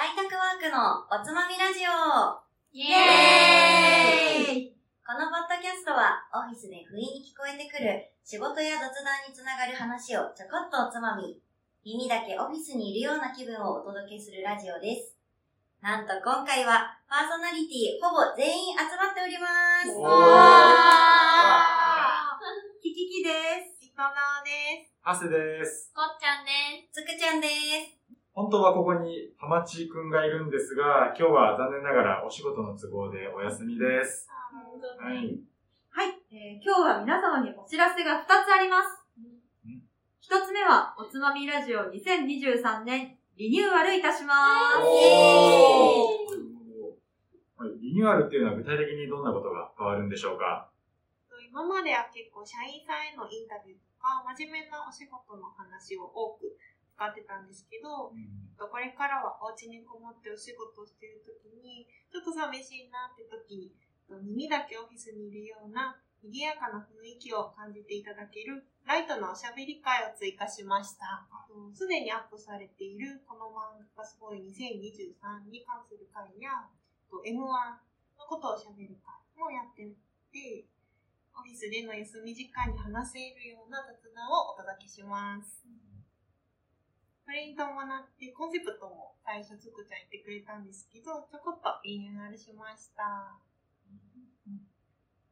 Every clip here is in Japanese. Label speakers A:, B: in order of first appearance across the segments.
A: 在宅ワークのおつまみラジオ
B: イエーイ
A: このポッドキャストはオフィスで不意に聞こえてくる仕事や雑談につながる話をちょこっとおつまみ、耳だけオフィスにいるような気分をお届けするラジオです。なんと今回はパーソナリティほぼ全員集まっております。
C: おー
A: キキキです。
B: いかなです。
C: ハセです。
B: こっちゃんです。
A: つくちゃんです。
C: 本当はここにハマチくんがいるんですが、今日は残念ながらお仕事の都合でお休みです。はい。
D: はい、えー今日は皆様にお知らせが2つあります。1つ目は、おつまみラジオ2023年リニューアルいたします。
C: リニューアルっていうのは具体的にどんなことが変わるんでしょうか？
B: 今までは結構社員さんへのインタビューとか、真面目なお仕事の話を多く使ってたんですけど、これからはお家にこもってお仕事をしているときに、ちょっと寂しいなって時に、耳だけオフィスにいるような賑やかな雰囲気を感じていただけるライトなおしゃべり会を追加しました。すでにアップされているこの漫画がすごい2023に関する会や、と M1 のことをしゃべる会もやってて、オフィスでの休み時間に話せるような雑談をお届けします。に伴ってコンセプトも最初つくちゃん言ってくれたんですけど、ちょこっとリニューアルしました。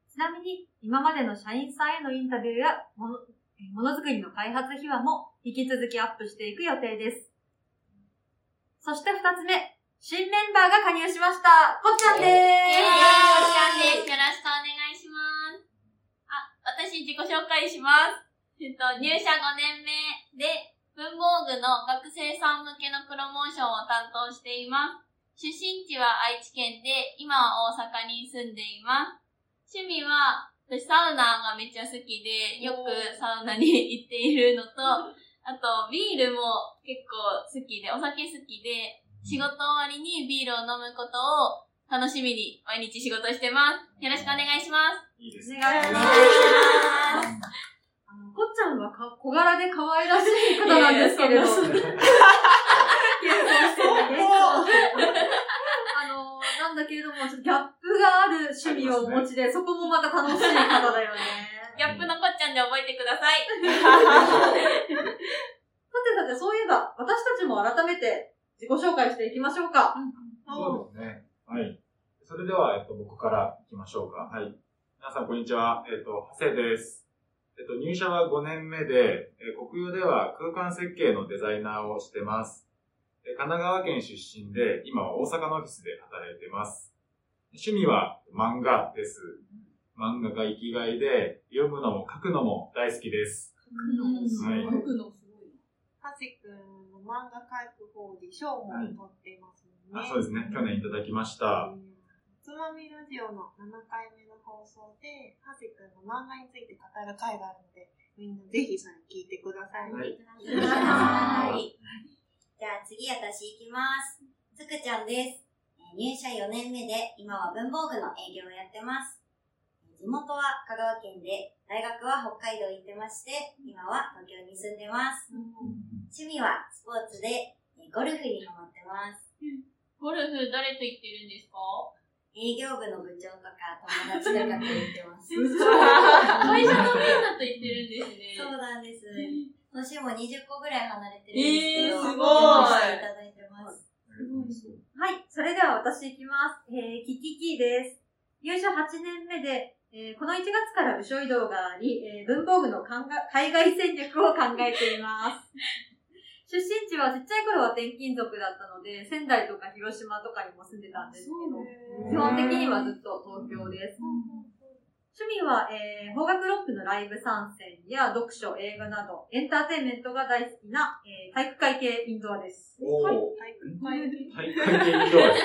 D: ちなみに、今までの社員さんへのインタビューやものえーものづくりの開発秘話も引き続きアップしていく予定です。そして2つ目、新メンバーが加入しました。こっちゃんです。
E: こっちゃんです。よろしくお願いします。あ、私自己紹介します。えっと、入社5年目で、文房具の学生さん向けのプロモーションを担当しています。出身地は愛知県で、今は大阪に住んでいます。趣味は、私サウナがめっちゃ好きで、よくサウナに行っているのと、あと、ビールも結構好きで、お酒好きで、仕事終わりにビールを飲むことを楽しみに毎日仕事してます。よろしくお願いします。
C: いいですね。
D: お願いします。はか小柄で可愛らしい方なんですけれど。
E: いやいやそんな
D: 謙遜してあの、なんだけれども、ギャップがある趣味をお持ちで、そこもまた楽しい方だよね。
E: ギャップのこっちゃんで覚えてください。
D: さてさて、そういえば、私たちも改めて自己紹介していきましょうか。
C: そうですね。はい。それでは、えっと、僕から行きましょうか。はい。皆さん、こんにちは。えっと、ハセです。えっと、入社は5年目で、えー国用では空間設計のデザイナーをしてます。えー神奈川県出身で、今は大阪のオフィスで働いてます。趣味は漫画です。漫画が生きがいで、読むのも書くのも大好きです。はい
E: 僕のすごい。
B: ハセくんの漫画描く方で賞も取ってますもんね。
C: あそうですね。去年いただきました。
B: つまみラジオの7回目の放送で、ハセくんの漫画について語る回があるので、みんなぜひそれ聞いてください。
C: はい。
A: はーい。じゃあ次私行きます。つくちゃんです。えー入社4年目で、今は文房具の営業をやってます。えー地元は香川県で、大学は北海道行ってまして、今は東京に住んでます。趣味はスポーツで、えーゴルフにハマってます。
E: ゴルフ誰と行ってるんですか？
A: 営業部の部長とか友達とかと行ってます。
E: 会社のみんなと行ってるんですね。
A: そうなんです。年も20個ぐらい離れてるんですけど、
E: えーすごい
A: いただいてます。
D: はい、それでは私いきます。えー、キキキです。入社8年目で、えーこの1月から部署移動があり、えー文房具の海外戦略を考えています。出身地はちっちゃい頃は転勤族だったので、仙台とか広島とかにも住んでたんですけど、基本的にはずっと東京です。趣味は、えー、邦楽ロックのライブ参戦や読書、映画など、エンターテインメントが大好きな、えー体育会系インドアです。
C: おー。
B: 体育会系
C: 大会系インドアです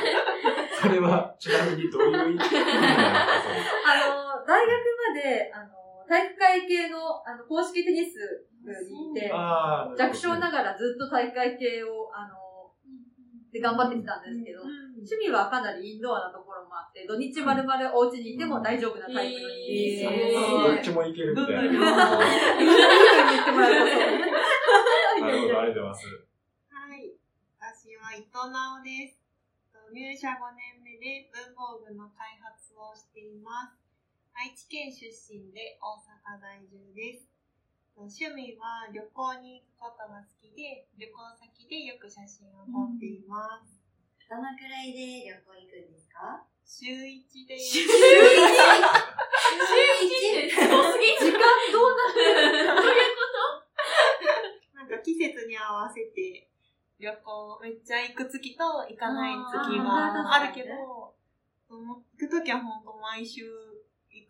C: かそれは、ちなみにどういう意味？なんですか
D: あの、大学まで、あの、体育会系の、あの、公式テニス部にいて、
C: ああ。
D: 弱小ながらずっと体育会系を、あの、で頑張ってきたんですけど、趣味はかなりインドアなところもあって、土日まるまるお家にいても大丈夫なタイプの人間
E: え
C: どっ
D: です。
C: ちもいけるみたいな。
D: 言ってもらえるとそう。
C: ほど、ありがとうございます。
B: はい。私は伊藤直です。入社5年目で文房具の開発をしています。愛知県出身で大阪在住です。趣味は旅行に行くことが好きで、旅行先でよく写真を撮っています。
A: どのくらいで旅行行くんですか？
B: 週1で、
E: 週一ってすごすぎる。
D: 時間どうなる
E: どういうこ
B: なんか季節に合わせて旅行めっちゃ行く月と行かない月はあるけど、行くときはほんと毎週1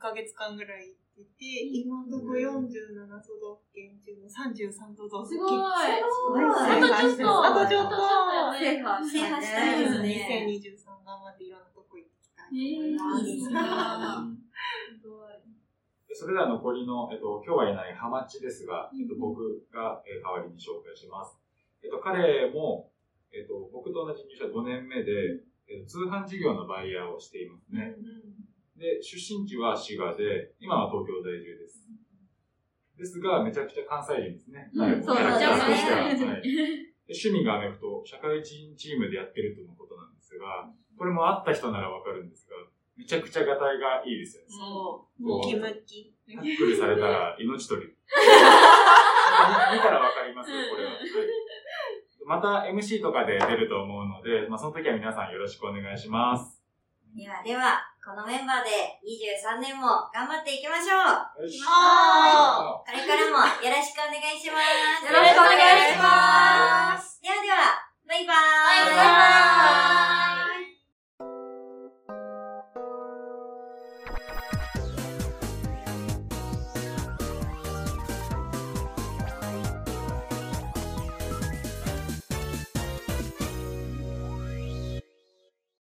B: ヶ月間ぐらい行ってて、今のとこ47都道府県中の33都道府県。
E: すごい
A: すごい
E: あとちょっと。
B: あとちょっと。
D: 制覇
A: 制覇したいですね
B: 2023頑張っていろんなとこ行ってきたいと思います。
A: いいですね。
E: すごい。
C: それでは残りの、えっと、今日はいないハマチですが、えっと、僕が、えー代わりに紹介します。えっと、彼も、えっと、僕と同じ入社5年目で、えっと、通販事業のバイヤーをしていますね。で、出身地は滋賀で、今は東京在住です。ですが、めちゃくちゃ関西人ですね。
E: うん
D: そう
C: キャラクターとしては。いで趣味がアメフト、社会人チームでやってるとのことなんですが、これも会った人ならわかるんですが、めちゃくちゃガタイがいいですよね。
B: そうムキムキ。
C: タックルされたら命取り。見たらわかりますよ、これは。はいまた MC とかで出ると思うので、まあ、その時は皆さんよろしくお願いします。
A: ではでは、このメンバーで23年も頑張っていきましょう。
C: よし。
A: これからもよろしくお願いします。
D: よろしくお願いします。
F: では
A: では、バイバー
E: イ。バイバーイ。